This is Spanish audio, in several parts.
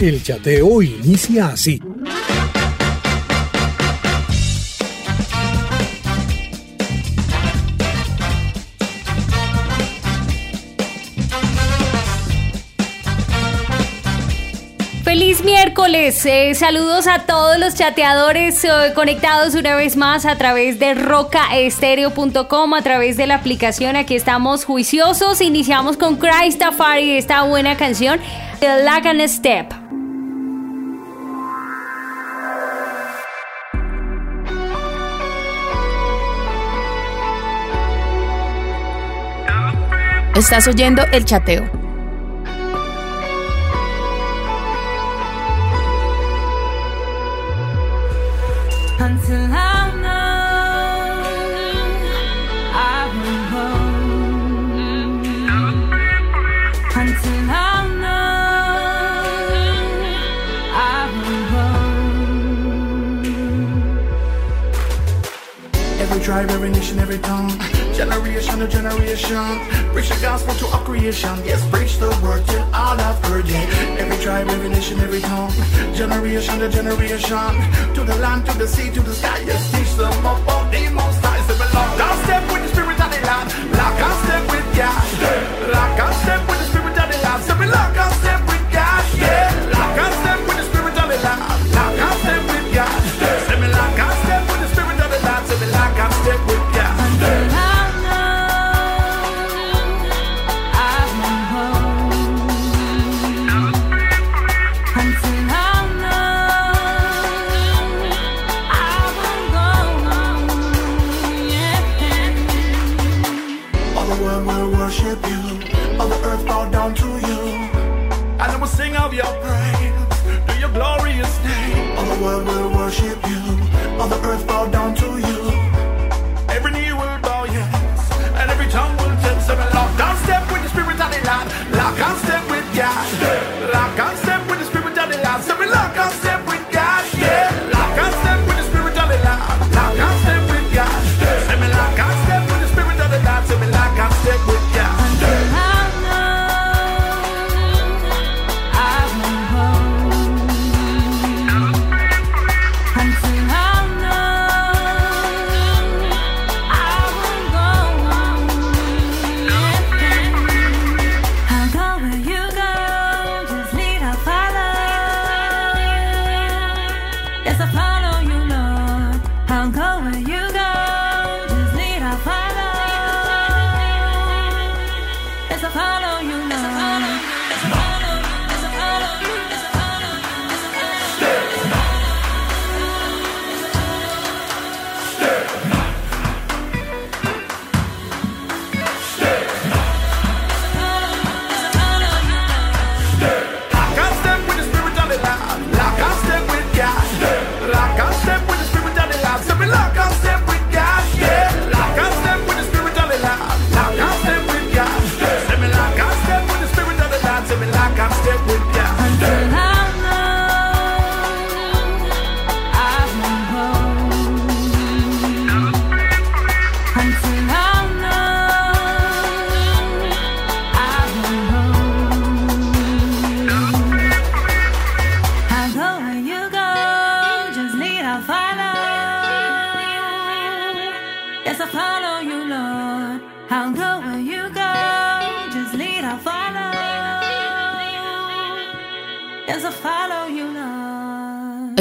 El chateo inicia así. Feliz miércoles, eh, saludos a todos los chateadores eh, conectados una vez más a través de rocaestereo.com, a través de la aplicación, aquí estamos juiciosos, iniciamos con Christafari, esta buena canción, The Lagan Step. Estás oyendo el chateo. Every tribe, every nation, every tongue Generation to generation. Preach the gospel to all creation. Yes, preach the word till all have heard it. Every tribe, every nation, every tongue Generation to generation. To the land, to the sea, to the sky. Yes, teach them about the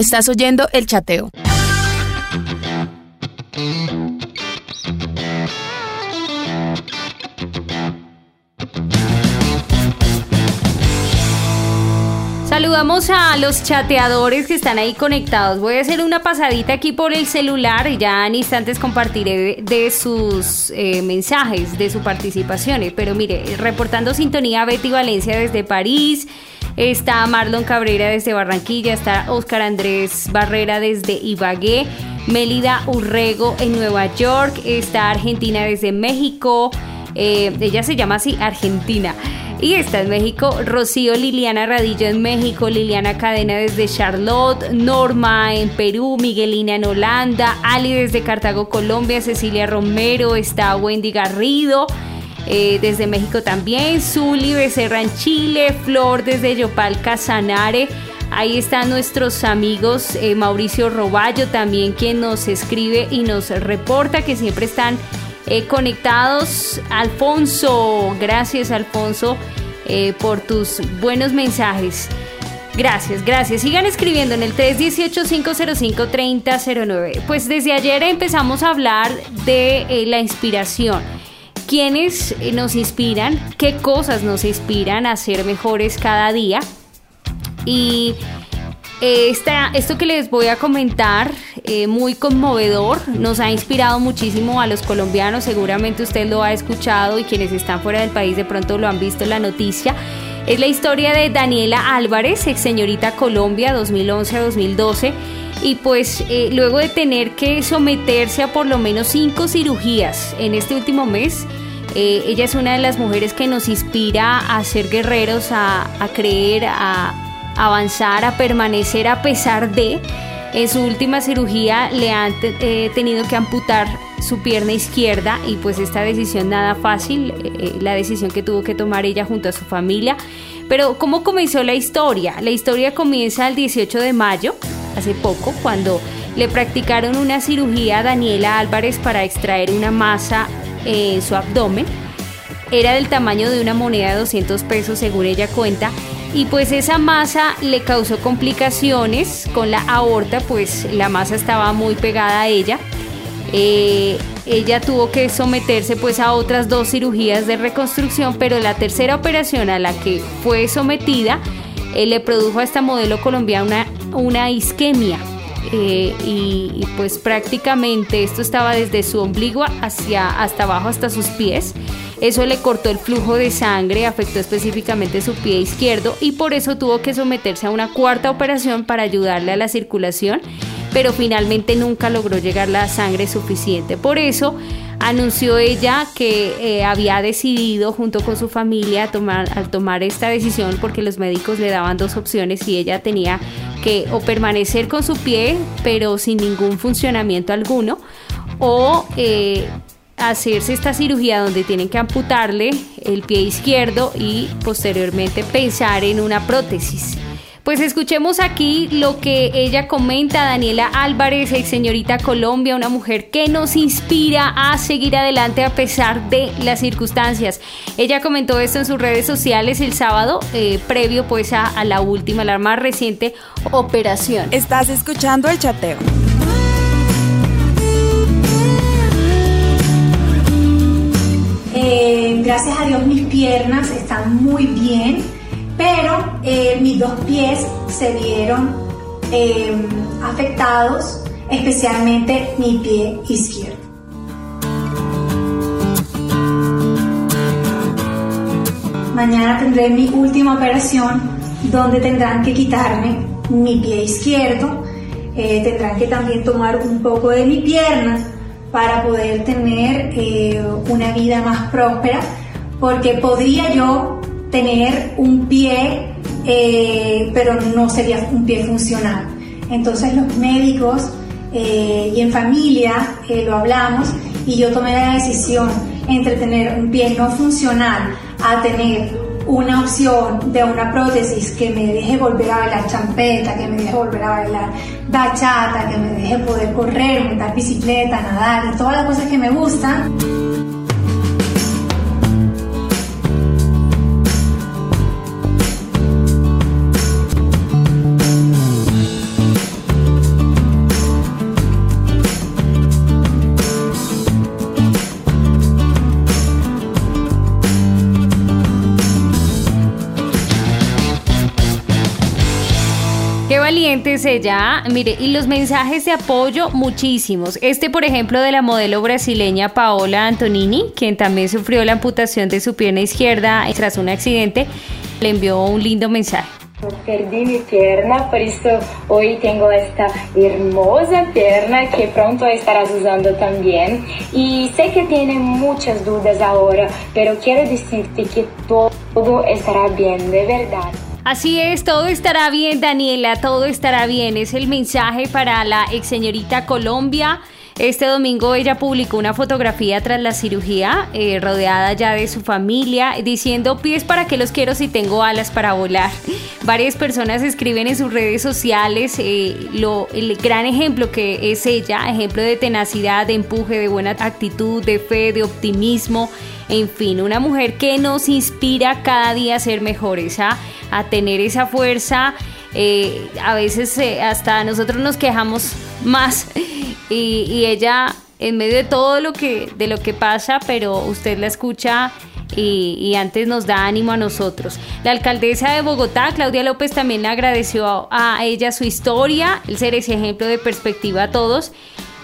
Estás oyendo el chateo. Saludamos a los chateadores que están ahí conectados. Voy a hacer una pasadita aquí por el celular y ya en instantes compartiré de, sus eh, mensajes, de su participación. Pero mire, reportando sintonía Betty Valencia desde París. Está Marlon Cabrera desde Barranquilla, está Oscar Andrés Barrera desde Ibagué, Melida Urrego en Nueva York, está Argentina desde México, eh, ella se llama así Argentina. Y está en México, Rocío Liliana Radillo en México, Liliana Cadena desde Charlotte, Norma en Perú, Miguelina en Holanda, Ali desde Cartago, Colombia, Cecilia Romero, está Wendy Garrido. Eh, desde México también, Zuli Becerra en Chile, Flor desde Yopal Casanare, Ahí están nuestros amigos eh, Mauricio Roballo también quien nos escribe y nos reporta que siempre están eh, conectados. Alfonso, gracias Alfonso por tus buenos mensajes. Gracias, gracias. Sigan escribiendo en el 318-505-3009. Pues desde ayer empezamos a hablar de la inspiración. ¿Quiénes nos inspiran? ¿Qué cosas nos inspiran a ser mejores cada día? Y eh, esta, esto que les voy a comentar, eh, muy conmovedor, nos ha inspirado muchísimo a los colombianos, seguramente usted lo ha escuchado y quienes están fuera del país de pronto lo han visto en la noticia. Es la historia de Daniela Álvarez, ex señorita Colombia 2011-2012. Y pues eh, luego de tener que someterse a por lo menos cinco cirugías en este último mes, eh, ella es una de las mujeres que nos inspira a ser guerreros, a, creer, a avanzar, a permanecer a pesar de. En su última cirugía le han eh, tenido que amputar su pierna izquierda y pues esta decisión nada fácil, eh, la decisión que tuvo que tomar ella junto a su familia. Pero ¿cómo comenzó la historia? La historia comienza el 18 de mayo, hace poco, cuando le practicaron una cirugía a Daniela Álvarez para extraer una masa eh, en su abdomen era del tamaño de una moneda de 200 pesos según ella cuenta y pues esa masa le causó complicaciones con la aorta pues la masa estaba muy pegada a ella Eh, ella tuvo que someterse pues a otras dos cirugías de reconstrucción pero la tercera operación a la que fue sometida eh, le produjo a esta modelo colombiana una, isquemia eh, y, y, pues prácticamente esto estaba desde su ombligo hacia hasta abajo hasta sus pies. Eso le cortó el flujo de sangre, afectó específicamente su pie izquierdo y por eso tuvo que someterse a una cuarta operación para ayudarle a la circulación, pero finalmente nunca logró llegar la sangre suficiente. Por eso anunció ella que eh, había decidido junto con su familia tomar, al tomar esta decisión porque los médicos le daban dos opciones y ella tenía que o permanecer con su pie pero sin ningún funcionamiento alguno o eh, hacerse esta cirugía donde tienen que amputarle el pie izquierdo y posteriormente pensar en una prótesis. Pues escuchemos aquí lo que ella comenta, Daniela Álvarez, ex señorita Colombia, una mujer que nos inspira a seguir adelante a pesar de las circunstancias. Ella comentó esto en sus redes sociales el sábado, eh, previo pues a, a la última, la más reciente operación. Estás escuchando el chateo. Eh, gracias a Dios mis piernas están muy bien, pero eh, mis dos pies se vieron eh, afectados, especialmente mi pie izquierdo. Mañana tendré mi última operación donde tendrán que quitarme mi pie izquierdo, eh, tendrán que también tomar un poco de mi pierna para poder tener una vida más próspera, porque podría yo tener un pie, eh, pero no sería un pie funcional. Entonces los médicos eh, y en familia eh, lo hablamos y yo tomé la decisión entre tener un pie no funcional a tener una opción de una prótesis que me deje volver a bailar champeta, que me deje volver a bailar bachata, que me deje poder correr, montar bicicleta, nadar y todas las cosas que me gustan. Qué valiente es ella. Mire, y los mensajes de apoyo, muchísimos. Este, por ejemplo, de la modelo brasileña Paola Antonini, quien también sufrió la amputación de su pierna izquierda tras un accidente, le envió un lindo mensaje. Perdí mi pierna, por eso hoy tengo esta hermosa pierna que pronto estarás usando también. Y sé que tiene muchas dudas ahora, pero quiero decirte que todo estará bien, de verdad. Así es, todo estará bien, Daniela, todo estará bien. Es el mensaje para la ex señorita Colombia. Este domingo ella publicó una fotografía tras la cirugía, eh, rodeada ya de su familia, diciendo pies para que los quiero si tengo alas para volar. Varias personas escriben en sus redes sociales eh, lo, el gran ejemplo que es ella, ejemplo de tenacidad, de empuje, de buena actitud, de fe, de optimismo. En fin, una mujer que nos inspira cada día a ser mejores, a, a tener esa fuerza. Eh, a veces hasta nosotros nos quejamos más y, ella en medio de todo lo que, de lo que pasa, pero usted la escucha y, antes nos da ánimo a nosotros. La alcaldesa de Bogotá, Claudia López, también agradeció a, ella su historia, el ser ese ejemplo de perspectiva a todos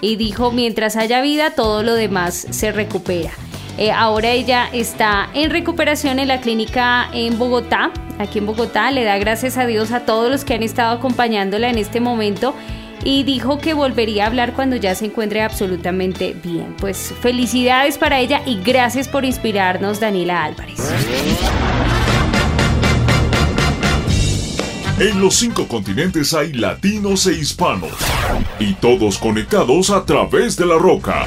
y dijo, mientras haya vida, todo lo demás se recupera. Eh, ahora ella está en recuperación en la clínica en Bogotá, aquí en Bogotá, le da gracias a Dios a todos los que han estado acompañándola en este momento y dijo que volvería a hablar cuando ya se encuentre absolutamente bien. Pues felicidades para ella y gracias por inspirarnos, Daniela Álvarez. En los cinco continentes hay latinos e hispanos y todos conectados a través de la roca.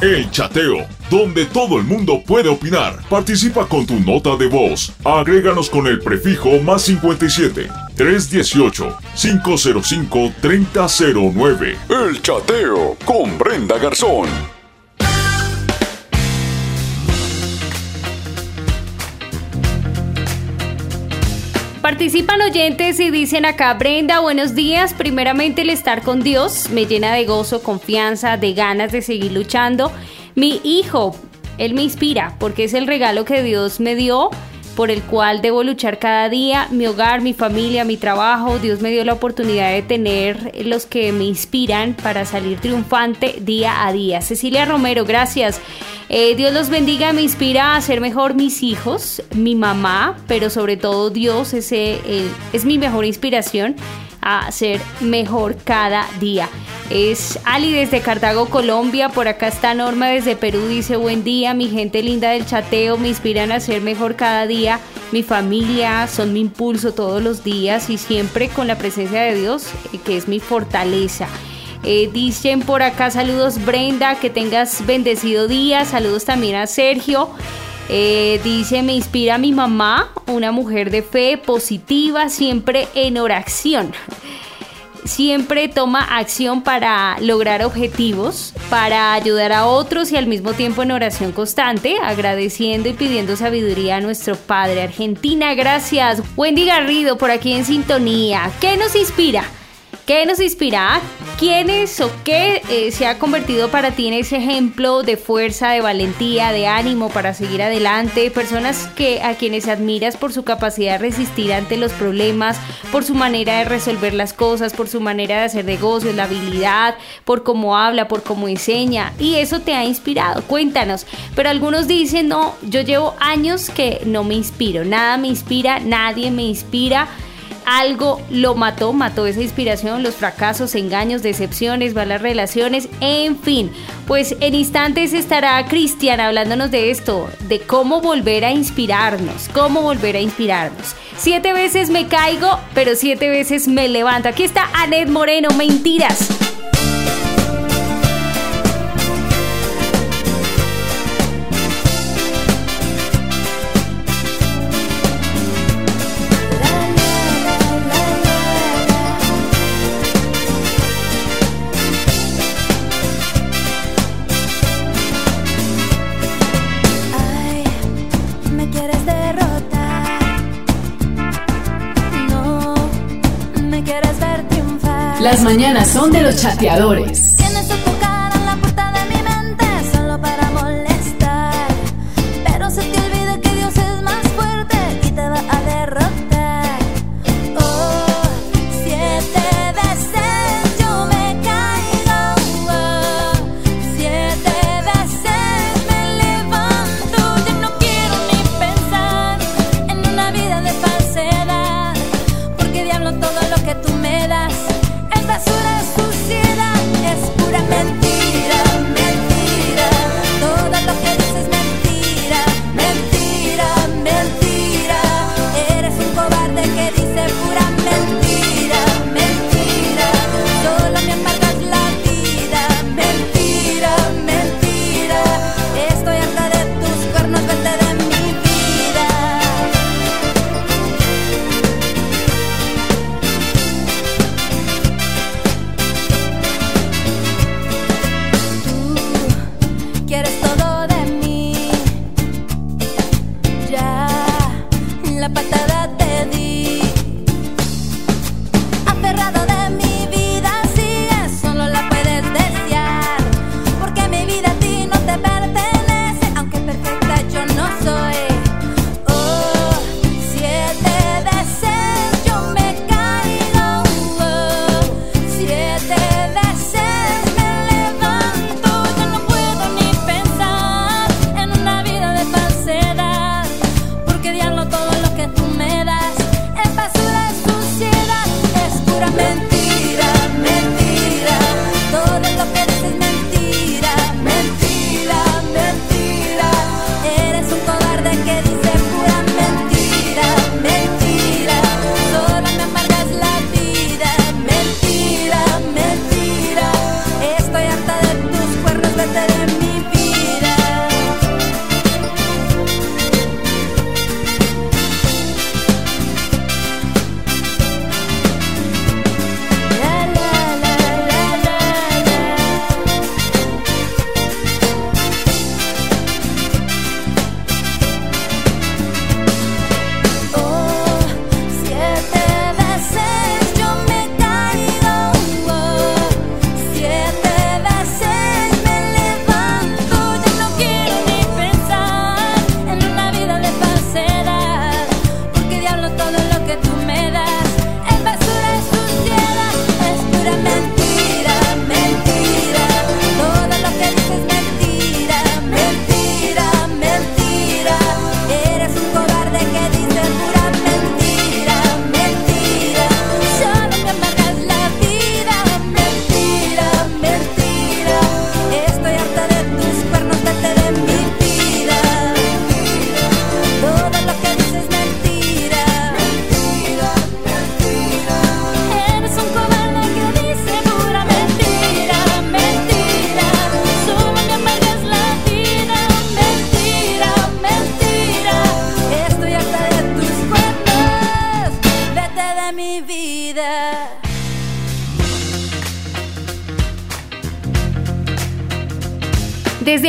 El Chateo, donde todo el mundo puede opinar. Participa con tu nota de voz. Agréganos con el prefijo más 57 318 505 3009. El Chateo con Brenda Garzón. Participan oyentes y dicen acá, Brenda, buenos días. Primeramente el estar con Dios me llena de gozo, confianza, de ganas de seguir luchando. Mi hijo, él me inspira porque es el regalo que Dios me dio por el cual debo luchar cada día, mi hogar, mi familia, mi trabajo. Dios me dio la oportunidad de tener los que me inspiran para salir triunfante día a día. Cecilia Romero, gracias. Eh, Dios los bendiga, me inspira a ser mejor mis hijos, mi mamá, pero sobre todo Dios ese, es mi mejor inspiración a ser mejor cada día. Es Ali desde Cartago, Colombia. Por acá está Norma desde Perú. Dice buen día, mi gente linda del chateo. Me inspiran a ser mejor cada día. Mi familia son mi impulso todos los días y siempre con la presencia de Dios, eh, que es mi fortaleza. Eh, dicen por acá saludos Brenda, que tengas bendecido día. Saludos también a Sergio. Eh, dice, me inspira mi mamá, una mujer de fe positiva, siempre en oración. Siempre toma acción para lograr objetivos, para ayudar a otros y al mismo tiempo en oración constante, agradeciendo y pidiendo sabiduría a nuestro Padre. Argentina, gracias. Wendy Garrido por aquí en sintonía. ¿Qué nos inspira? ¿Qué nos inspira? ¿Quién es o qué eh, se ha convertido para ti en ese ejemplo de fuerza, de valentía, de ánimo para seguir adelante? Personas que a quienes admiras por su capacidad de resistir ante los problemas, por su manera de resolver las cosas, por su manera de hacer negocios, la habilidad, por cómo habla, por cómo enseña. Y eso te ha inspirado. Cuéntanos. Pero algunos dicen, no, yo llevo años que no me inspiro. Nada me inspira, nadie me inspira algo lo mató, mató esa inspiración, los fracasos, engaños, decepciones, malas relaciones, en fin. Pues en instantes estará Cristian hablándonos de esto, de cómo volver a inspirarnos, cómo volver a inspirarnos. Siete veces me caigo, pero siete veces me levanto. Aquí está Anet Moreno, mentiras. Las mañanas son de los chateadores.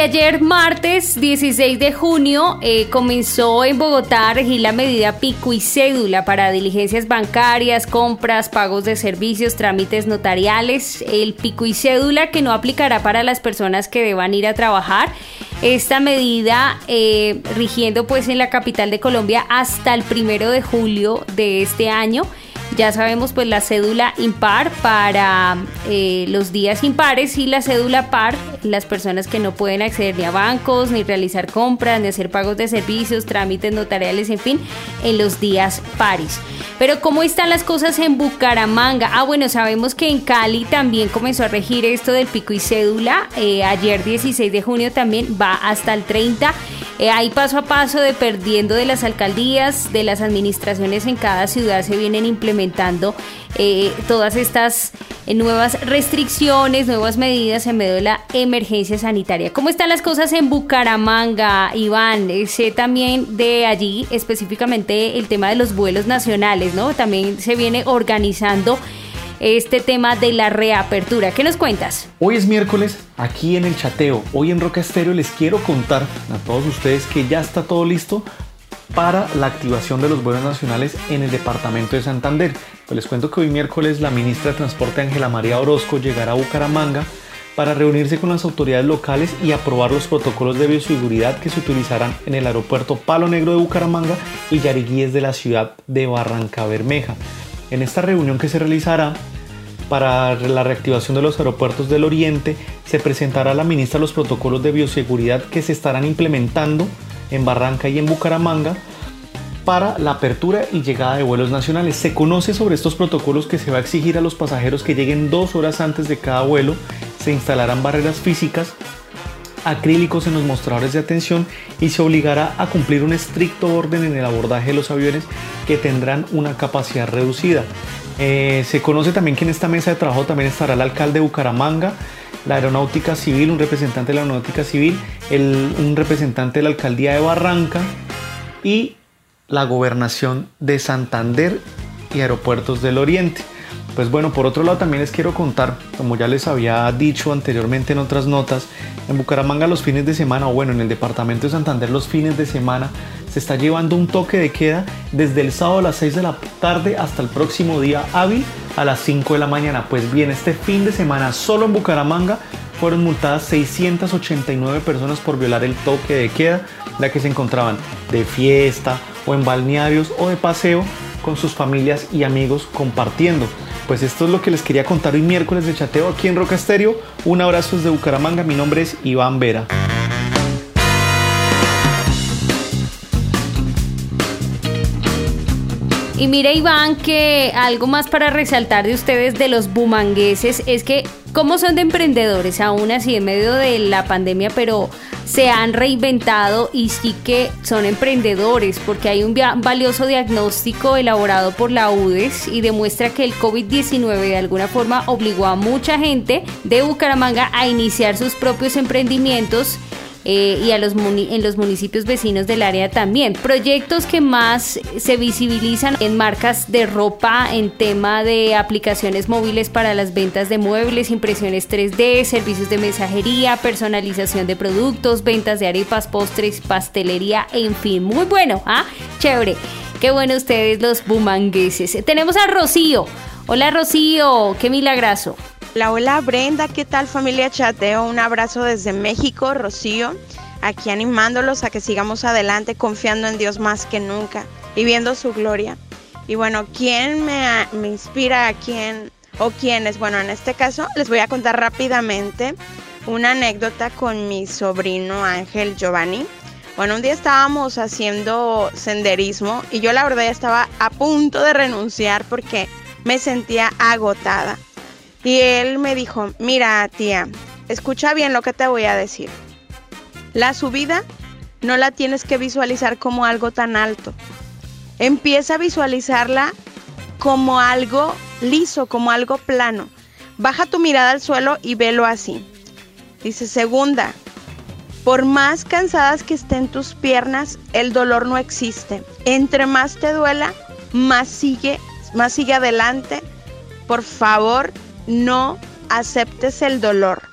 Ayer, martes 16 de junio, eh, comenzó en Bogotá a regir la medida pico y cédula para diligencias bancarias, compras, pagos de servicios, trámites notariales. El pico y cédula que no aplicará para las personas que deban ir a trabajar. Esta medida eh, rigiendo pues en la capital de Colombia hasta el primero de julio de este año. Ya sabemos pues la cédula impar para eh, los días impares y la cédula par, las personas que no pueden acceder ni a bancos, ni realizar compras, ni hacer pagos de servicios, trámites notariales, en fin, en los días pares. Pero ¿cómo están las cosas en Bucaramanga? Ah, bueno, sabemos que en Cali también comenzó a regir esto del pico y cédula. Eh, ayer 16 de junio también va hasta el 30. Eh, ahí paso a paso de perdiendo de las alcaldías, de las administraciones en cada ciudad se vienen implementando eh, todas estas eh, nuevas restricciones, nuevas medidas en medio de la emergencia sanitaria. ¿Cómo están las cosas en Bucaramanga, Iván? Eh, sé también de allí específicamente el tema de los vuelos nacionales, ¿no? También se viene organizando este tema de la reapertura. ¿Qué nos cuentas? Hoy es miércoles, aquí en el chateo, hoy en Roca Estéreo les quiero contar a todos ustedes que ya está todo listo para la activación de los vuelos nacionales en el departamento de Santander. Pues les cuento que hoy miércoles la ministra de Transporte Ángela María Orozco llegará a Bucaramanga para reunirse con las autoridades locales y aprobar los protocolos de bioseguridad que se utilizarán en el aeropuerto Palo Negro de Bucaramanga y Yariguíes de la ciudad de Barranca Bermeja. En esta reunión que se realizará para la reactivación de los aeropuertos del Oriente, se presentará a la ministra los protocolos de bioseguridad que se estarán implementando en Barranca y en Bucaramanga para la apertura y llegada de vuelos nacionales. Se conoce sobre estos protocolos que se va a exigir a los pasajeros que lleguen dos horas antes de cada vuelo. Se instalarán barreras físicas acrílicos en los mostradores de atención y se obligará a cumplir un estricto orden en el abordaje de los aviones que tendrán una capacidad reducida. Eh, se conoce también que en esta mesa de trabajo también estará el alcalde de Bucaramanga, la aeronáutica civil, un representante de la aeronáutica civil, un representante de la alcaldía de Barranca y la gobernación de Santander y aeropuertos del Oriente. Pues bueno, por otro lado también les quiero contar, como ya les había dicho anteriormente en otras notas, en Bucaramanga los fines de semana, o bueno, en el departamento de Santander los fines de semana, se está llevando un toque de queda desde el sábado a las 6 de la tarde hasta el próximo día hábil a las 5 de la mañana. Pues bien, este fin de semana solo en Bucaramanga fueron multadas 689 personas por violar el toque de queda, ya que se encontraban de fiesta o en balnearios o de paseo con sus familias y amigos compartiendo. Pues esto es lo que les quería contar hoy miércoles de chateo aquí en Roca Estéreo. Un abrazo desde Bucaramanga, mi nombre es Iván Vera. Y mire Iván que algo más para resaltar de ustedes de los bumangueses es que como son de emprendedores aún así en medio de la pandemia, pero se han reinventado y sí que son emprendedores porque hay un valioso diagnóstico elaborado por la UDES y demuestra que el COVID-19 de alguna forma obligó a mucha gente de Bucaramanga a iniciar sus propios emprendimientos eh, y a los en los municipios vecinos del área también. Proyectos que más se visibilizan en marcas de ropa, en tema de aplicaciones móviles para las ventas de muebles, impresiones 3D, servicios de mensajería, personalización de productos, ventas de arepas, postres, pastelería, en fin, muy bueno, ¿ah? Chévere. Qué bueno ustedes los bumangueses. Tenemos a Rocío. Hola Rocío, qué milagroso. Hola, hola Brenda, ¿qué tal familia Chateo? Un abrazo desde México, Rocío, aquí animándolos a que sigamos adelante confiando en Dios más que nunca y viendo su gloria. Y bueno, ¿quién me, me inspira? ¿A quién o quiénes? Bueno, en este caso les voy a contar rápidamente una anécdota con mi sobrino Ángel Giovanni. Bueno, un día estábamos haciendo senderismo y yo la verdad estaba a punto de renunciar porque me sentía agotada. Y él me dijo, mira tía, escucha bien lo que te voy a decir. La subida no la tienes que visualizar como algo tan alto. Empieza a visualizarla como algo liso, como algo plano. Baja tu mirada al suelo y velo así. Dice segunda, por más cansadas que estén tus piernas, el dolor no existe. Entre más te duela, más sigue, más sigue adelante. Por favor, no aceptes el dolor.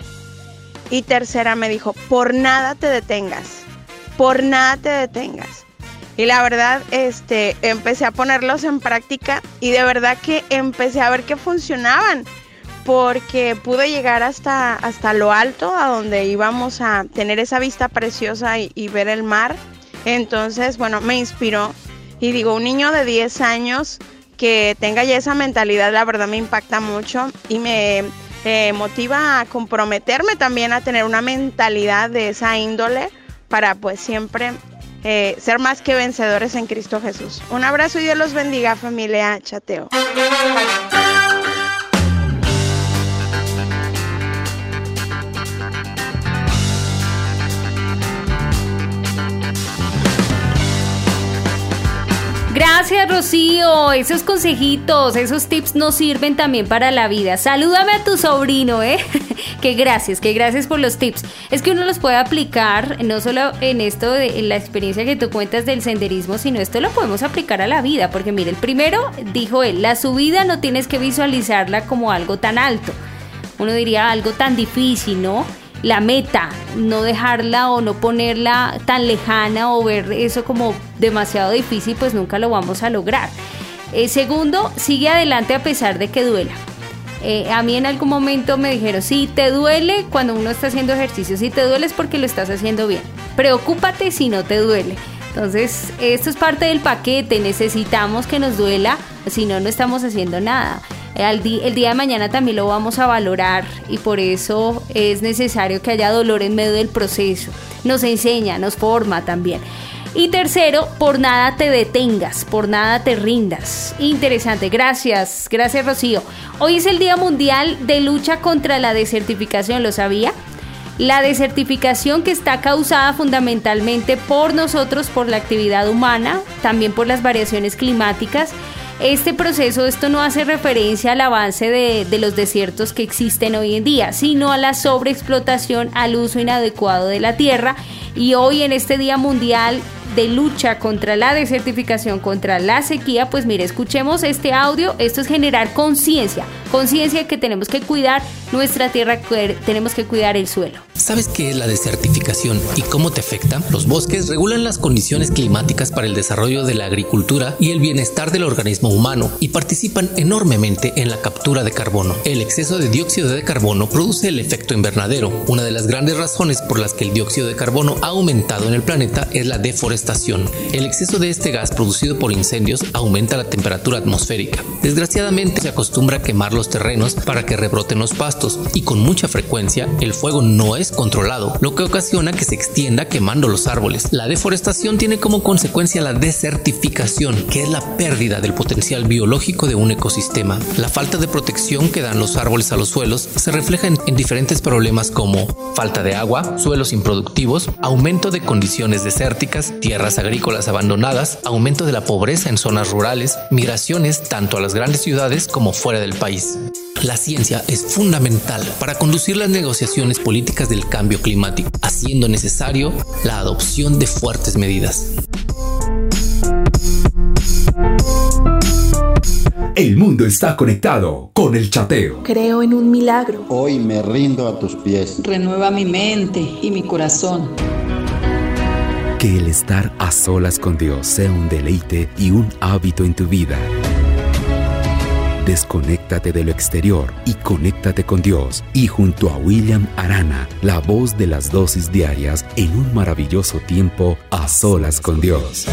Y tercera me dijo, por nada te detengas, por nada te detengas. Y la verdad, este, empecé a ponerlos en práctica y de verdad que empecé a ver que funcionaban, porque pude llegar hasta, hasta lo alto, a donde íbamos a tener esa vista preciosa y, y ver el mar. Entonces, bueno, me inspiró. Y digo, un niño de 10 años que tenga ya esa mentalidad, la verdad me impacta mucho y me eh, motiva a comprometerme también a tener una mentalidad de esa índole para pues siempre eh, ser más que vencedores en Cristo Jesús. Un abrazo y Dios los bendiga familia Chateo. Gracias, Rocío. Esos consejitos, esos tips nos sirven también para la vida. Salúdame a tu sobrino, ¿eh? que gracias, que gracias por los tips. Es que uno los puede aplicar no solo en esto de la experiencia que tú cuentas del senderismo, sino esto lo podemos aplicar a la vida. Porque mire, el primero dijo él, la subida no tienes que visualizarla como algo tan alto. Uno diría algo tan difícil, ¿no? La meta, no dejarla o no ponerla tan lejana o ver eso como demasiado difícil, pues nunca lo vamos a lograr. Eh, segundo, sigue adelante a pesar de que duela. Eh, a mí en algún momento me dijeron, si te duele cuando uno está haciendo ejercicio, si te duele es porque lo estás haciendo bien. Preocúpate si no te duele. Entonces, esto es parte del paquete, necesitamos que nos duela, si no, no estamos haciendo nada el día de mañana también lo vamos a valorar y por eso es necesario que haya dolor en medio del proceso. Nos enseña, nos forma también. Y tercero, por nada te detengas, por nada te rindas. Interesante, gracias, gracias Rocío. Hoy es el Día Mundial de Lucha contra la Desertificación, ¿lo sabía? La desertificación que está causada fundamentalmente por nosotros, por la actividad humana, también por las variaciones climáticas. Este proceso, esto no hace referencia al avance de, de, los desiertos que existen hoy en día, sino a la sobreexplotación, al uso inadecuado de la tierra. Y hoy en este Día Mundial de lucha contra la desertificación, contra la sequía, pues mire, escuchemos este audio. Esto es generar conciencia, conciencia que tenemos que cuidar nuestra tierra, tenemos que cuidar el suelo. ¿Sabes qué es la desertificación y cómo te afecta? Los bosques regulan las condiciones climáticas para el desarrollo de la agricultura y el bienestar del organismo humano y participan enormemente en la captura de carbono. El exceso de dióxido de carbono produce el efecto invernadero. Una de las grandes razones por las que el dióxido de carbono ha aumentado en el planeta es la deforestación. El exceso de este gas producido por incendios aumenta la temperatura atmosférica. Desgraciadamente se acostumbra a quemar los terrenos para que rebroten los pastos y con mucha frecuencia el fuego no es controlado, lo que ocasiona que se extienda quemando los árboles. La deforestación tiene como consecuencia la desertificación, que es la pérdida del potencial biológico de un ecosistema. La falta de protección que dan los árboles a los suelos se refleja en, en diferentes problemas como falta de agua, suelos improductivos, aumento de condiciones desérticas, tierras agrícolas abandonadas, aumento de la pobreza en zonas rurales, migraciones tanto a las grandes ciudades como fuera del país. La ciencia es fundamental para conducir las negociaciones políticas del cambio climático, haciendo necesario la adopción de fuertes medidas. El mundo está conectado con el chateo. Creo en un milagro. Hoy me rindo a tus pies. Renueva mi mente y mi corazón. Que el estar a solas con Dios sea un deleite y un hábito en tu vida. Desconéctate de lo exterior y conéctate con Dios. Y junto a William Arana, la voz de las dosis diarias en un maravilloso tiempo a solas con Dios.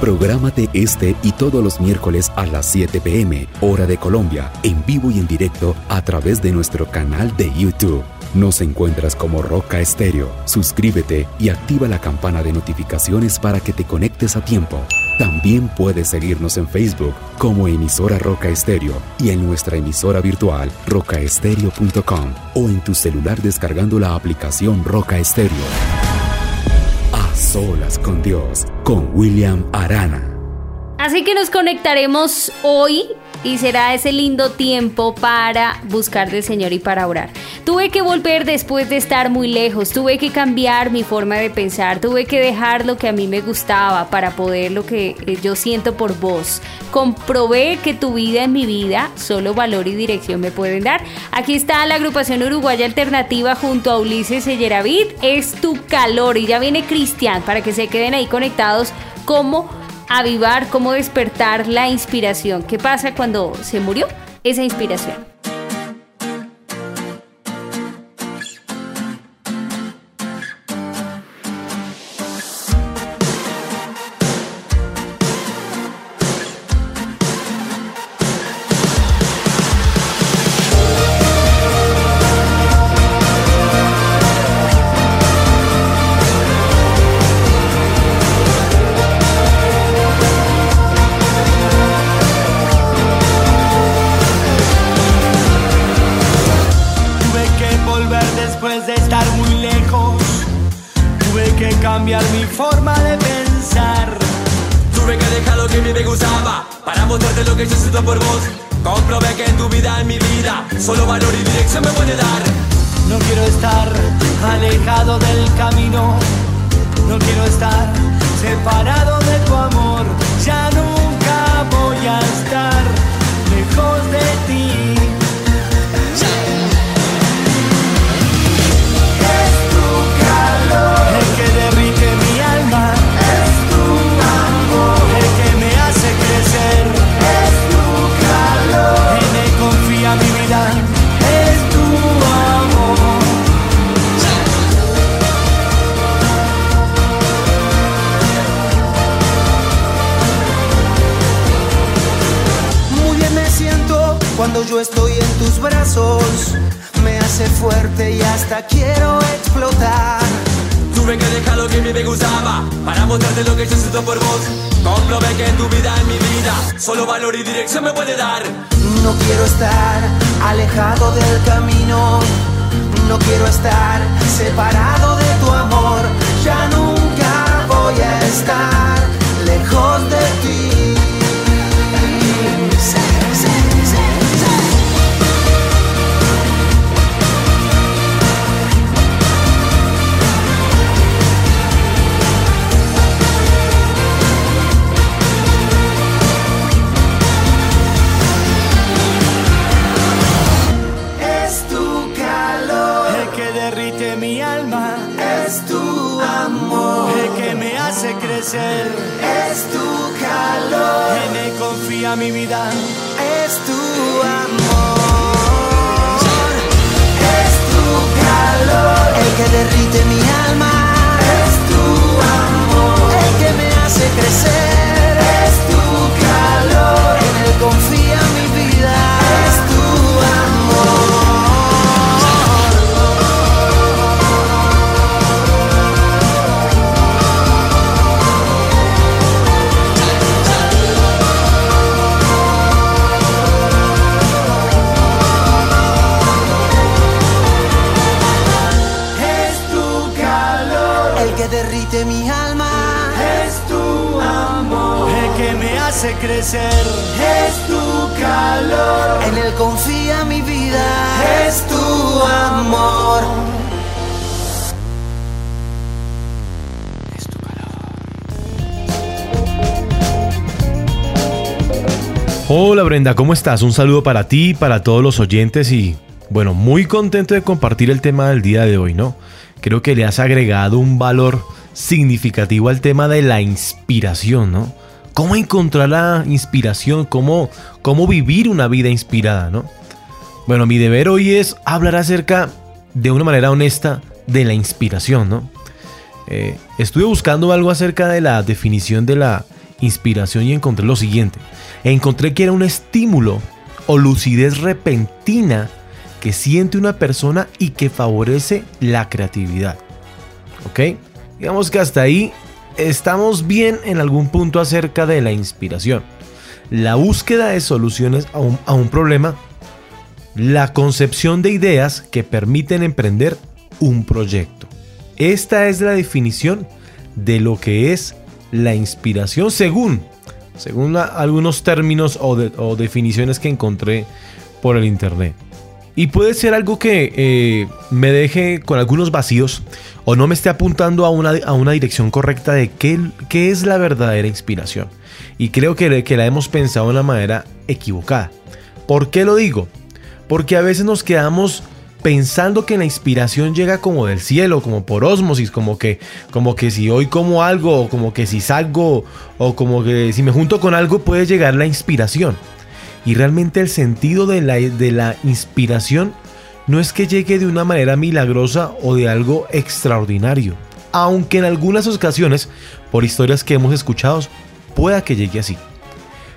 Prográmate este y todos los miércoles a las 7 pm, hora de Colombia, en vivo y en directo a través de nuestro canal de YouTube. Nos encuentras como Roca Estéreo. Suscríbete y activa la campana de notificaciones para que te conectes a tiempo. También puedes seguirnos en Facebook como emisora Roca Estéreo y en nuestra emisora virtual rocaestereo.com o en tu celular descargando la aplicación Roca Estéreo. Solas con Dios, con William Arana. Así que nos conectaremos hoy y será ese lindo tiempo para buscar del Señor y para orar. Tuve que volver después de estar muy lejos, tuve que cambiar mi forma de pensar, tuve que dejar lo que a mí me gustaba para poder lo que eh, yo siento por vos. Comprobé que tu vida en mi vida solo valor y dirección me pueden dar. Aquí está la agrupación uruguaya alternativa junto a Ulises Selleravid, es tu calor y ya viene Cristian para que se queden ahí conectados como avivar, cómo despertar la inspiración. ¿Qué pasa cuando se murió esa inspiración? que yo siento por vos. Comprobé que en tu vida, en mi vida Solo valor y dirección me puede dar. No quiero estar alejado del camino. No quiero estar separado de tu amor. Ya nunca voy a estar lejos de ti. Es tu calor. brazos me hace fuerte y hasta quiero explotar. Tuve que dejar lo que a mí me gustaba para mostrarte lo que yo siento por vos. Comprobé que tu vida en mi vida solo valor y dirección me puede dar. No quiero estar alejado del camino. No quiero estar separado de tu amor. Ya nunca voy a estar lejos de ti mi alma, es tu amor. El que me hace crecer, es tu calor. En él confía mi vida, es tu amor. Es tu calor. El que derrite mi alma. Es tu amor. El que me hace crecer crecer, es tu calor. En él confía mi vida. Es tu amor. Hola Brenda, ¿cómo estás? Un saludo para ti, para todos los oyentes y bueno, muy contento de compartir el tema del día de hoy, ¿no? Creo que le has agregado un valor significativo al tema de la inspiración, ¿no? ¿Cómo encontrar la inspiración? ¿Cómo, cómo vivir una vida inspirada, ¿no? Bueno, mi deber hoy es hablar acerca de una manera honesta de la inspiración, ¿no? Eh, estuve buscando algo acerca de la definición de la inspiración y encontré lo siguiente. Encontré que era un estímulo o lucidez repentina que siente una persona y que favorece la creatividad. ¿Ok? Digamos que hasta ahí estamos bien en algún punto acerca de la inspiración. La búsqueda de soluciones a un, problema. La concepción de ideas que permiten emprender un proyecto. Esta es la definición de lo que es la inspiración según, según algunos términos o, o definiciones que encontré por el internet. Y puede ser algo que eh, me deje con algunos vacíos o no me esté apuntando a una, a una dirección correcta de qué, qué es la verdadera inspiración. Y creo que, que la hemos pensado de una manera equivocada. ¿Por qué lo digo? Porque a veces nos quedamos pensando que la inspiración llega como del cielo, como por ósmosis, como que, como que si hoy como algo, o como que si salgo, o como que si me junto con algo puede llegar la inspiración. Y realmente el sentido de la, de la inspiración no es que llegue de una manera milagrosa o de algo extraordinario. Aunque en algunas ocasiones, por historias que hemos escuchado, pueda que llegue así.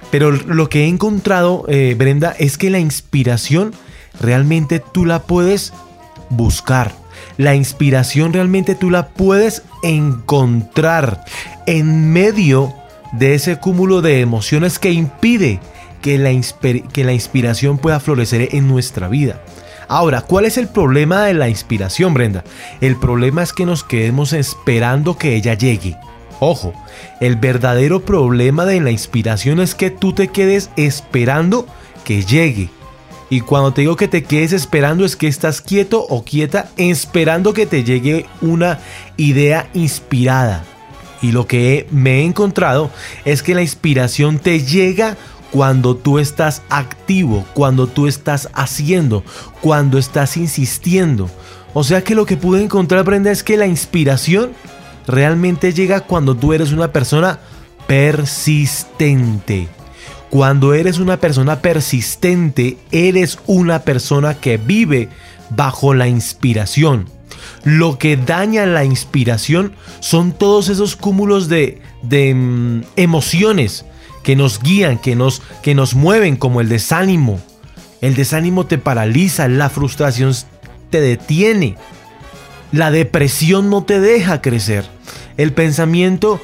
Pero lo que he encontrado, eh, Brenda, es que la inspiración realmente tú la puedes buscar. La inspiración realmente tú la puedes encontrar en medio de ese cúmulo de emociones que impide que la, que la inspiración pueda florecer en nuestra vida. Ahora, ¿cuál es el problema de la inspiración, Brenda? El problema es que nos quedemos esperando que ella llegue. Ojo, el verdadero problema de la inspiración es que tú te quedes esperando que llegue. Y cuando te digo que te quedes esperando es que estás quieto o quieta esperando que te llegue una idea inspirada. Y lo que me he encontrado es que la inspiración te llega cuando tú estás activo, cuando tú estás haciendo, cuando estás insistiendo. O sea que lo que pude encontrar, Brenda, es que la inspiración realmente llega cuando tú eres una persona persistente. Cuando eres una persona persistente, eres una persona que vive bajo la inspiración. Lo que daña la inspiración son todos esos cúmulos de, de, mm, emociones que nos guían, que nos, que nos mueven, como el desánimo. El desánimo te paraliza, la frustración te detiene. La depresión no te deja crecer. El pensamiento,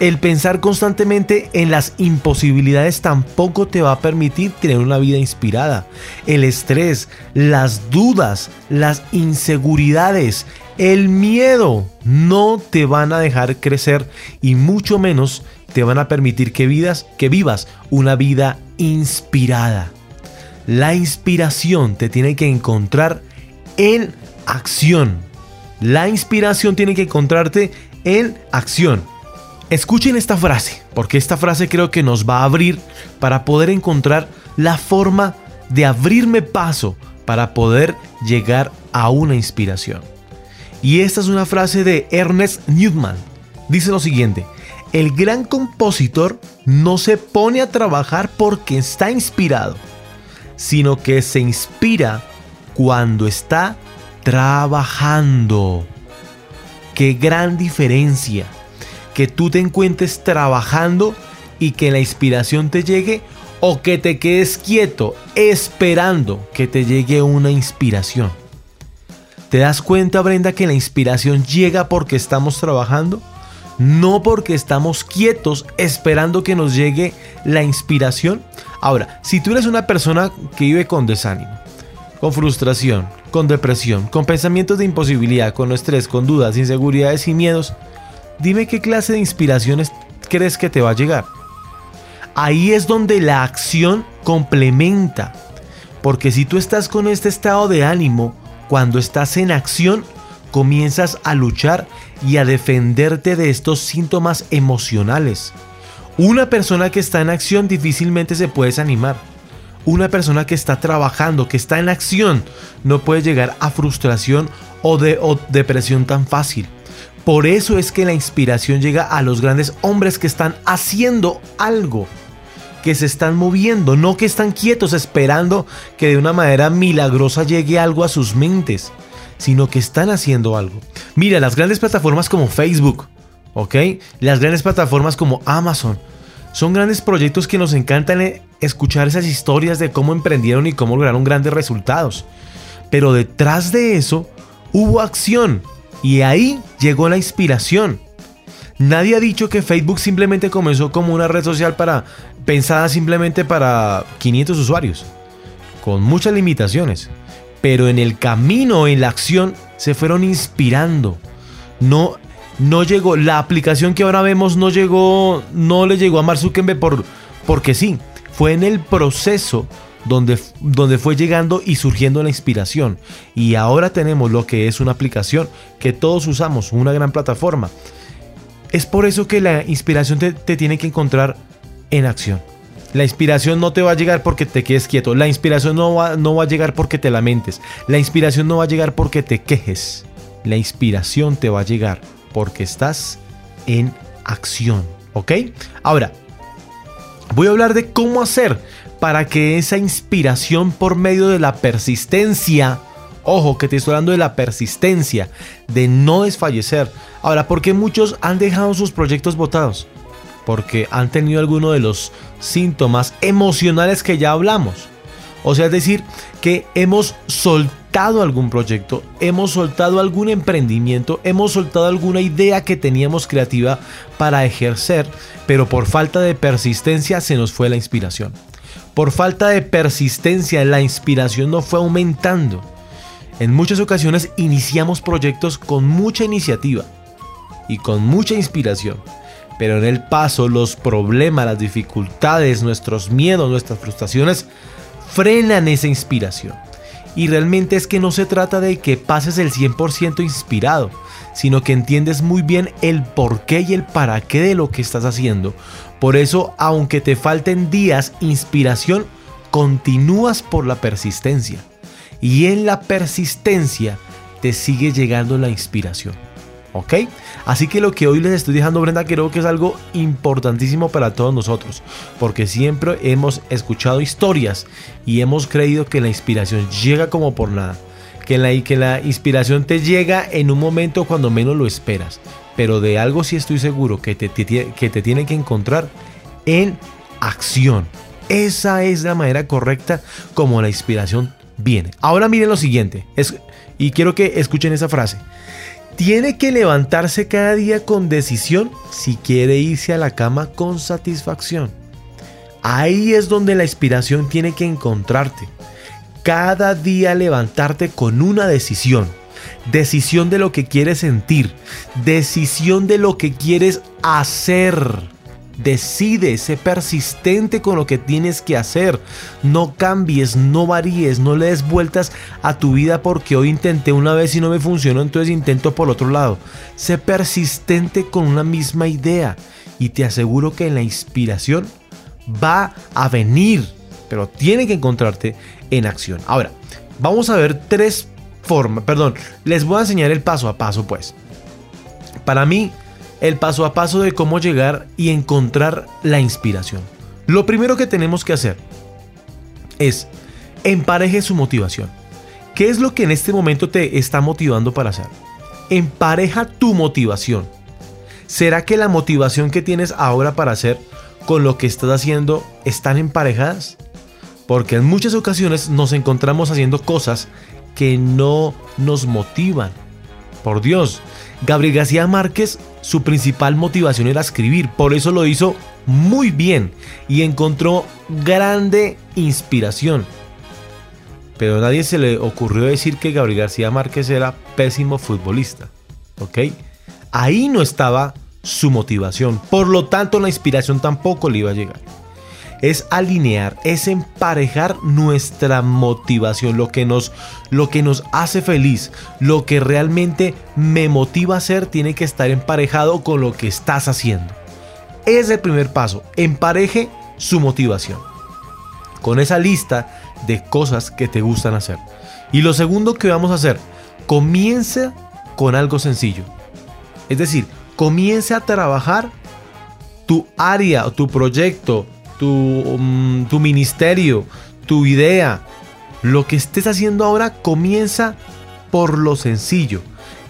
el pensar constantemente en las imposibilidades tampoco te va a permitir tener una vida inspirada. El estrés, las dudas, las inseguridades, el miedo no te van a dejar crecer y mucho menos te van a permitir que, vidas, que vivas una vida inspirada. La inspiración te tiene que encontrar en acción. La inspiración tiene que encontrarte en acción. Escuchen esta frase, porque esta frase creo que nos va a abrir para poder encontrar la forma de abrirme paso para poder llegar a una inspiración. Y esta es una frase de Ernest Newman. Dice lo siguiente, el gran compositor no se pone a trabajar porque está inspirado, sino que se inspira cuando está trabajando. Qué gran diferencia que tú te encuentres trabajando y que la inspiración te llegue o que te quedes quieto esperando que te llegue una inspiración. ¿Te das cuenta, Brenda, que la inspiración llega porque estamos trabajando? No porque estamos quietos esperando que nos llegue la inspiración. Ahora, si tú eres una persona que vive con desánimo, con frustración, con depresión, con pensamientos de imposibilidad, con estrés, con dudas, inseguridades y miedos, dime qué clase de inspiraciones crees que te va a llegar. Ahí es donde la acción complementa. Porque si tú estás con este estado de ánimo, cuando estás en acción, comienzas a luchar y a defenderte de estos síntomas emocionales. Una persona que está en acción difícilmente se puede desanimar. Una persona que está trabajando, que está en acción, no puede llegar a frustración o, de, depresión tan fácil. Por eso es que la inspiración llega a los grandes hombres que están haciendo algo, que se están moviendo, no que están quietos esperando que de una manera milagrosa llegue algo a sus mentes, sino que están haciendo algo. Mira, las grandes plataformas como Facebook, ¿ok? Las grandes plataformas como Amazon, son grandes proyectos que nos encantan eh, escuchar esas historias de cómo emprendieron y cómo lograron grandes resultados. Pero detrás de eso hubo acción y ahí llegó la inspiración. Nadie ha dicho que Facebook simplemente comenzó como una red social para pensada simplemente para 500 usuarios, con muchas limitaciones. Pero en el camino, en la acción, se fueron inspirando. No no llegó, la aplicación que ahora vemos no llegó, no le llegó a Mark por, porque sí, fue en el proceso donde, donde fue llegando y surgiendo la inspiración. Y ahora tenemos lo que es una aplicación que todos usamos, una gran plataforma. Es por eso que la inspiración te tiene que encontrar en acción. La inspiración no te va a llegar porque te quedes quieto. La inspiración no va, no va a llegar porque te lamentes. La inspiración no va a llegar porque te quejes. La inspiración te va a llegar porque estás en acción. ¿Ok? Ahora, voy a hablar de cómo hacer para que esa inspiración por medio de la persistencia, ojo que te estoy hablando de la persistencia, de no desfallecer. Ahora, ¿por qué muchos han dejado sus proyectos votados? Porque han tenido alguno de los síntomas emocionales que ya hablamos. O sea, es decir, que hemos soltado algún proyecto, hemos soltado algún emprendimiento, hemos soltado alguna idea que teníamos creativa para ejercer, pero por falta de persistencia se nos fue la inspiración. Por falta de persistencia la inspiración no fue aumentando. En muchas ocasiones iniciamos proyectos con mucha iniciativa y con mucha inspiración, pero en el paso los problemas, las dificultades, nuestros miedos, nuestras frustraciones frenan esa inspiración. Y realmente es que no se trata de que pases el 100% inspirado, sino que entiendes muy bien el por qué y el para qué de lo que estás haciendo. Por eso, aunque te falten días, inspiración, continúas por la persistencia. Y en la persistencia te sigue llegando la inspiración. ¿Ok? Así que lo que hoy les estoy dejando, Brenda, creo que es algo importantísimo para todos nosotros, porque siempre hemos escuchado historias y hemos creído que la inspiración llega como por nada, que la, que la inspiración te llega en un momento cuando menos lo esperas, pero de algo sí estoy seguro que te, que te tiene que encontrar en acción. Esa es la manera correcta como la inspiración viene. Ahora miren lo siguiente, y quiero que escuchen esa frase. Tiene que levantarse cada día con decisión si quiere irse a la cama con satisfacción. Ahí es donde la inspiración tiene que encontrarte. Cada día levantarte con una decisión. Decisión de lo que quieres sentir. Decisión de lo que quieres hacer. Decide, sé persistente con lo que tienes que hacer. No cambies, no varíes, no le des vueltas a tu vida porque hoy intenté una vez y no me funcionó, entonces intento por otro lado. Sé persistente con una misma idea y te aseguro que la inspiración va a venir, pero tiene que encontrarte en acción. Ahora, vamos a ver tres formas, perdón, les voy a enseñar el paso a paso pues. Para mí, el paso a paso de cómo llegar y encontrar la inspiración. Lo primero que tenemos que hacer es empareje su motivación. ¿Qué es lo que en este momento te está motivando para hacer? Empareja tu motivación. ¿Será que la motivación que tienes ahora para hacer con lo que estás haciendo están emparejadas? Porque en muchas ocasiones nos encontramos haciendo cosas que no nos motivan. Por Dios, Gabriel García Márquez, su principal motivación era escribir, por eso lo hizo muy bien y encontró grande inspiración. Pero a nadie se le ocurrió decir que Gabriel García Márquez era pésimo futbolista. ¿Ok? Ahí no estaba su motivación. Por lo tanto, la inspiración tampoco le iba a llegar. Es alinear, es emparejar nuestra motivación, lo que nos, lo que nos hace feliz, lo que realmente me motiva a hacer, tiene que estar emparejado con lo que estás haciendo. Es el primer paso, empareje su motivación con esa lista de cosas que te gustan hacer. Y lo segundo que vamos a hacer, comienza con algo sencillo. Es decir, comienza a trabajar tu área, tu proyecto, tu, mm, tu ministerio, tu idea. Lo que estés haciendo ahora comienza por lo sencillo.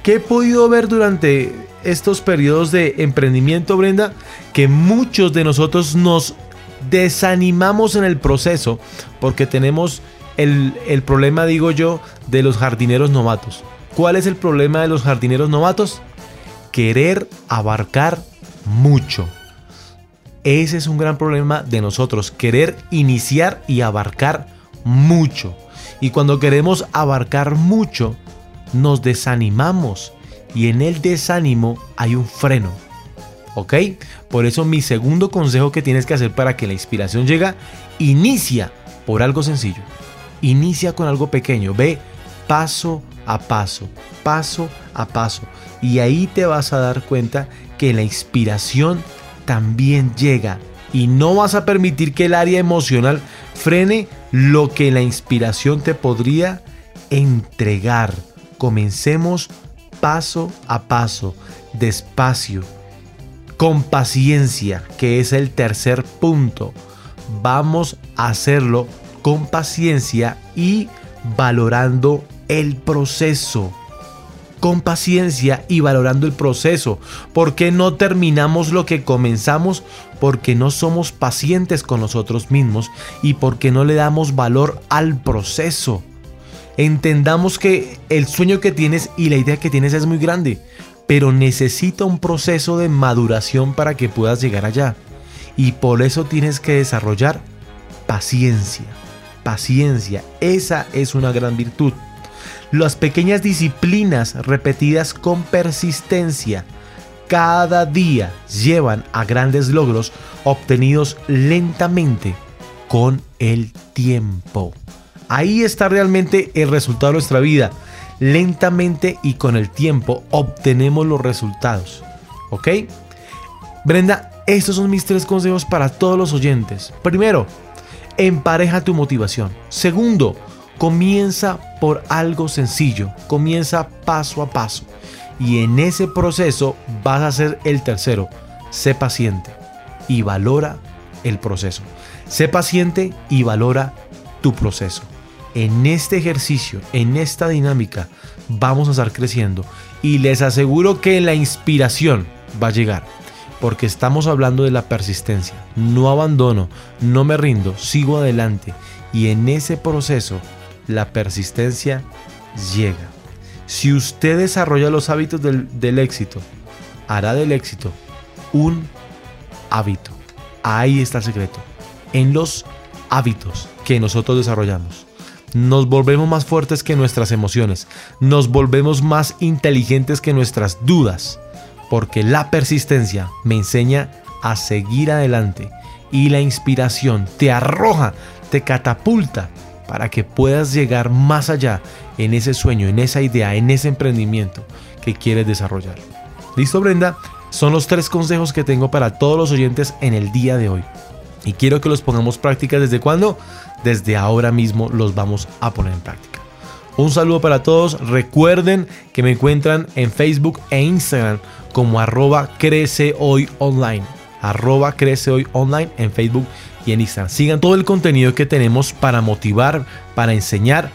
¿Qué he podido ver durante estos periodos de emprendimiento, Brenda? Que muchos de nosotros nos desanimamos en el proceso porque tenemos el, el problema, digo yo, de los jardineros novatos. ¿Cuál es el problema de los jardineros novatos? Querer abarcar mucho. Ese es un gran problema de nosotros, querer iniciar y abarcar mucho. Y cuando queremos abarcar mucho, nos desanimamos. Y en el desánimo hay un freno. ¿Ok? Por eso mi segundo consejo que tienes que hacer para que la inspiración llegue, inicia por algo sencillo. Inicia con algo pequeño. Ve paso a paso, paso a paso. Y ahí te vas a dar cuenta que la inspiración también llega. Y no vas a permitir que el área emocional frene lo que la inspiración te podría entregar. Comencemos paso a paso, despacio, con paciencia, que es el tercer punto. Vamos a hacerlo con paciencia y valorando el proceso. Con paciencia y valorando el proceso. ¿Por qué no terminamos lo que comenzamos? Porque no somos pacientes con nosotros mismos y porque no le damos valor al proceso. Entendamos que el sueño que tienes y la idea que tienes es muy grande, pero necesita un proceso de maduración para que puedas llegar allá. Y por eso tienes que desarrollar paciencia. Paciencia, esa es una gran virtud. Las pequeñas disciplinas repetidas con persistencia cada día llevan a grandes logros obtenidos lentamente con el tiempo. Ahí está realmente el resultado de nuestra vida. Lentamente y con el tiempo obtenemos los resultados. ¿Ok? Brenda, estos son mis tres consejos para todos los oyentes. Primero, empareja tu motivación. Segundo, comienza por algo sencillo. Comienza paso a paso. Y en ese proceso vas a ser el tercero. Sé paciente y valora el proceso. Sé paciente y valora tu proceso. En este ejercicio, en esta dinámica, vamos a estar creciendo. Y les aseguro que la inspiración va a llegar. Porque estamos hablando de la persistencia. No abandono, no me rindo, sigo adelante. Y en ese proceso la persistencia llega. Si usted desarrolla los hábitos del, éxito, hará del éxito un hábito. Ahí está el secreto. En los hábitos que nosotros desarrollamos. Nos volvemos más fuertes que nuestras emociones. Nos volvemos más inteligentes que nuestras dudas. Porque la persistencia me enseña a seguir adelante. Y la inspiración te arroja, te catapulta para que puedas llegar más allá en ese sueño, en esa idea, en ese emprendimiento que quieres desarrollar. ¿Listo, Brenda? Son los tres consejos que tengo para todos los oyentes en el día de hoy. Y quiero que los pongamos práctica desde cuándo? Desde ahora mismo los vamos a poner en práctica. Un saludo para todos. Recuerden que me encuentran en Facebook e Instagram como arroba crece hoy online. Arroba crece hoy online en Facebook y en Instagram. Sigan todo el contenido que tenemos para motivar, para enseñar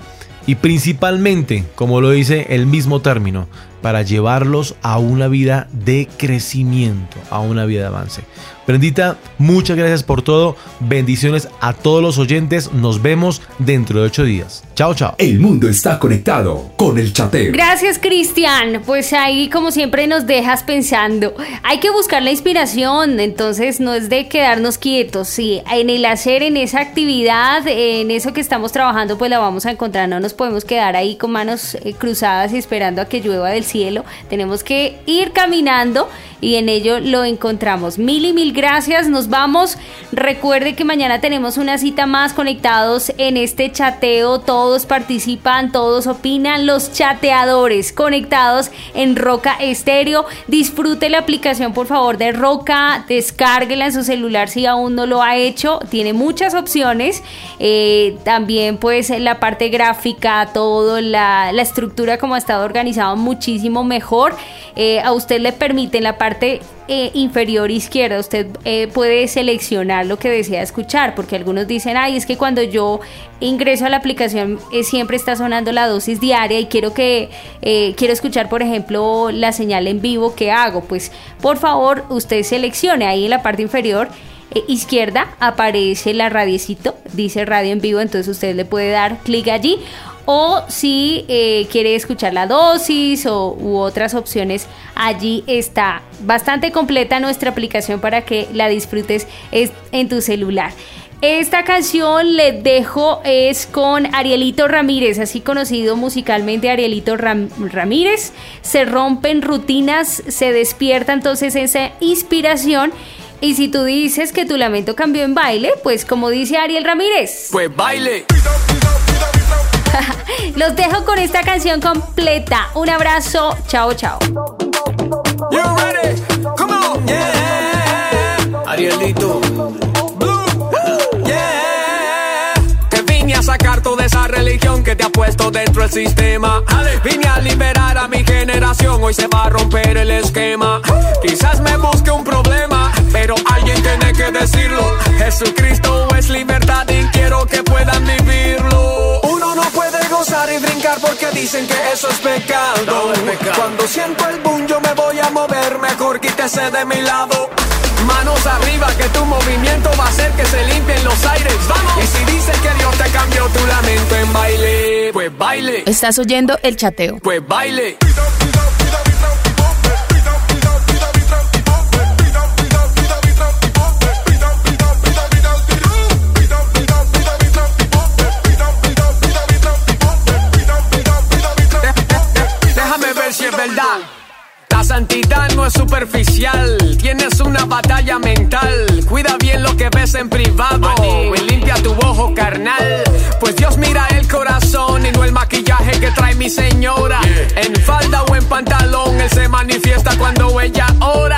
y principalmente, como lo dice el mismo término, para llevarlos a una vida de crecimiento, a una vida de avance. Brendita, muchas gracias por todo. Bendiciones a todos los oyentes. Nos vemos dentro de ocho días. Chao, chao. El mundo está conectado con el chateo. Gracias, Cristian. Pues ahí, como siempre, nos dejas pensando. Hay que buscar la inspiración, entonces no es de quedarnos quietos. Sí, en el hacer, en esa actividad, en eso que estamos trabajando, pues la vamos a encontrar. No nos podemos quedar ahí con manos eh, cruzadas y esperando a que llueva del cielo. Tenemos que ir caminando y en ello lo encontramos. Mil y mil gracias, nos vamos. Recuerde que mañana tenemos una cita más conectados en este chateo. Todos participan, todos opinan. Los chateadores conectados en Roca Estéreo. Disfrute la aplicación, por favor, de Roca. Descárguela en su celular si aún no lo ha hecho. Tiene muchas opciones. Eh, también, pues, la parte gráfica, todo, la, estructura, como ha estado organizado, muchísimo mejor. Eh, a usted le permite en la parte eh, inferior izquierda, usted eh, puede seleccionar lo que desea escuchar, porque algunos dicen, ay, es que cuando yo ingreso a la aplicación siempre está sonando la dosis diaria y quiero que quiero escuchar, por ejemplo, la señal en vivo que hago. Pues, por favor, usted seleccione. Ahí en la parte inferior izquierda aparece la radiecito, dice radio en vivo, entonces usted le puede dar clic allí o si eh, quiere escuchar la dosis o, u otras opciones, allí está bastante completa nuestra aplicación para que la disfrutes en tu celular. Esta canción le dejo es con Arielito Ramírez, así conocido musicalmente Arielito Ramírez. Se rompen rutinas, se despierta entonces esa inspiración. Y si tú dices que tu lamento cambió en baile, pues como dice Ariel Ramírez. Pues baile. Los dejo con esta canción completa. Un abrazo. Chao, chao. Arielito. Yeah. Te vine a sacar toda esa religión que te ha puesto dentro del sistema. Vine a liberar a mi generación. Hoy se va a romper el esquema. Quizás me busque un problema, pero alguien tiene que decirlo. Jesucristo es libertad y quiero que dicen que eso es pecado. Cuando siento el boom yo me voy a mover, mejor quítese de mi lado. Manos arriba que tu movimiento va a hacer que se limpien los aires. Vamos. Y si dicen que Dios te cambió tu lamento en baile, pues baile. Estás oyendo el chateo. Pues baile. Superficial, tienes una batalla mental. Cuida bien lo que ves en privado y limpia tu ojo carnal. Pues Dios mira el corazón y no el maquillaje que trae mi señora. En falda o en pantalón, Él se manifiesta cuando ella ora.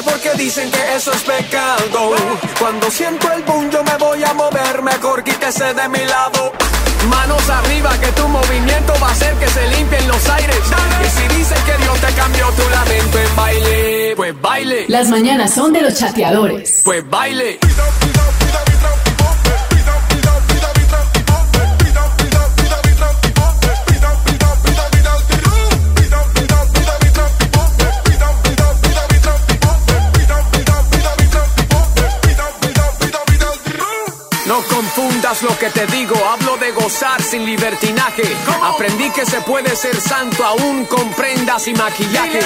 Porque dicen que eso es pecado. Cuando siento el boom, yo me voy a mover, mejor quítese de mi lado. Manos arriba que tu movimiento va a hacer que se limpien los aires. Y si dicen que Dios te cambió tu lamento en baile, pues baile. Las mañanas son de los chateadores. Pues baile. Confundas lo que te digo, hablo de gozar sin libertinaje. Aprendí que se puede ser santo aún con prendas y maquillaje.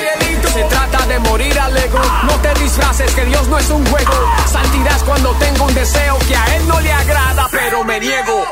Se trata de morir al ego, no te disfraces que Dios no es un juego. Santidad es cuando tengo un deseo que a él no le agrada, pero me niego.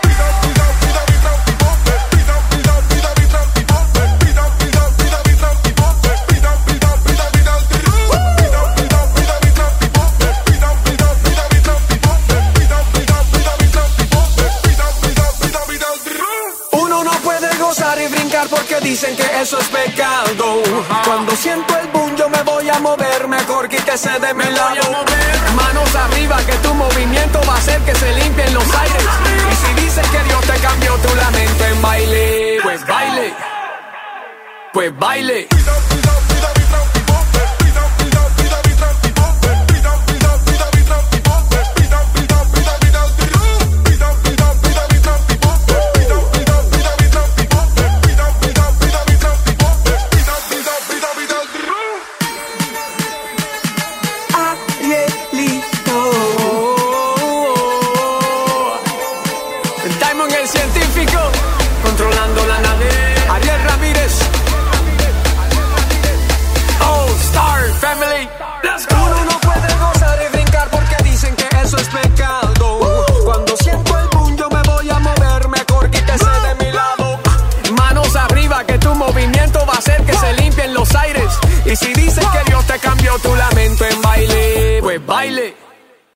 Dicen que eso es pecado. Cuando siento el boom yo me voy a mover, mejor quítese de mi lado. Manos arriba que tu movimiento va a hacer que se limpien los aires. Y si dicen que Dios te cambió tu lamento en baile, pues baile. Pues baile. baile.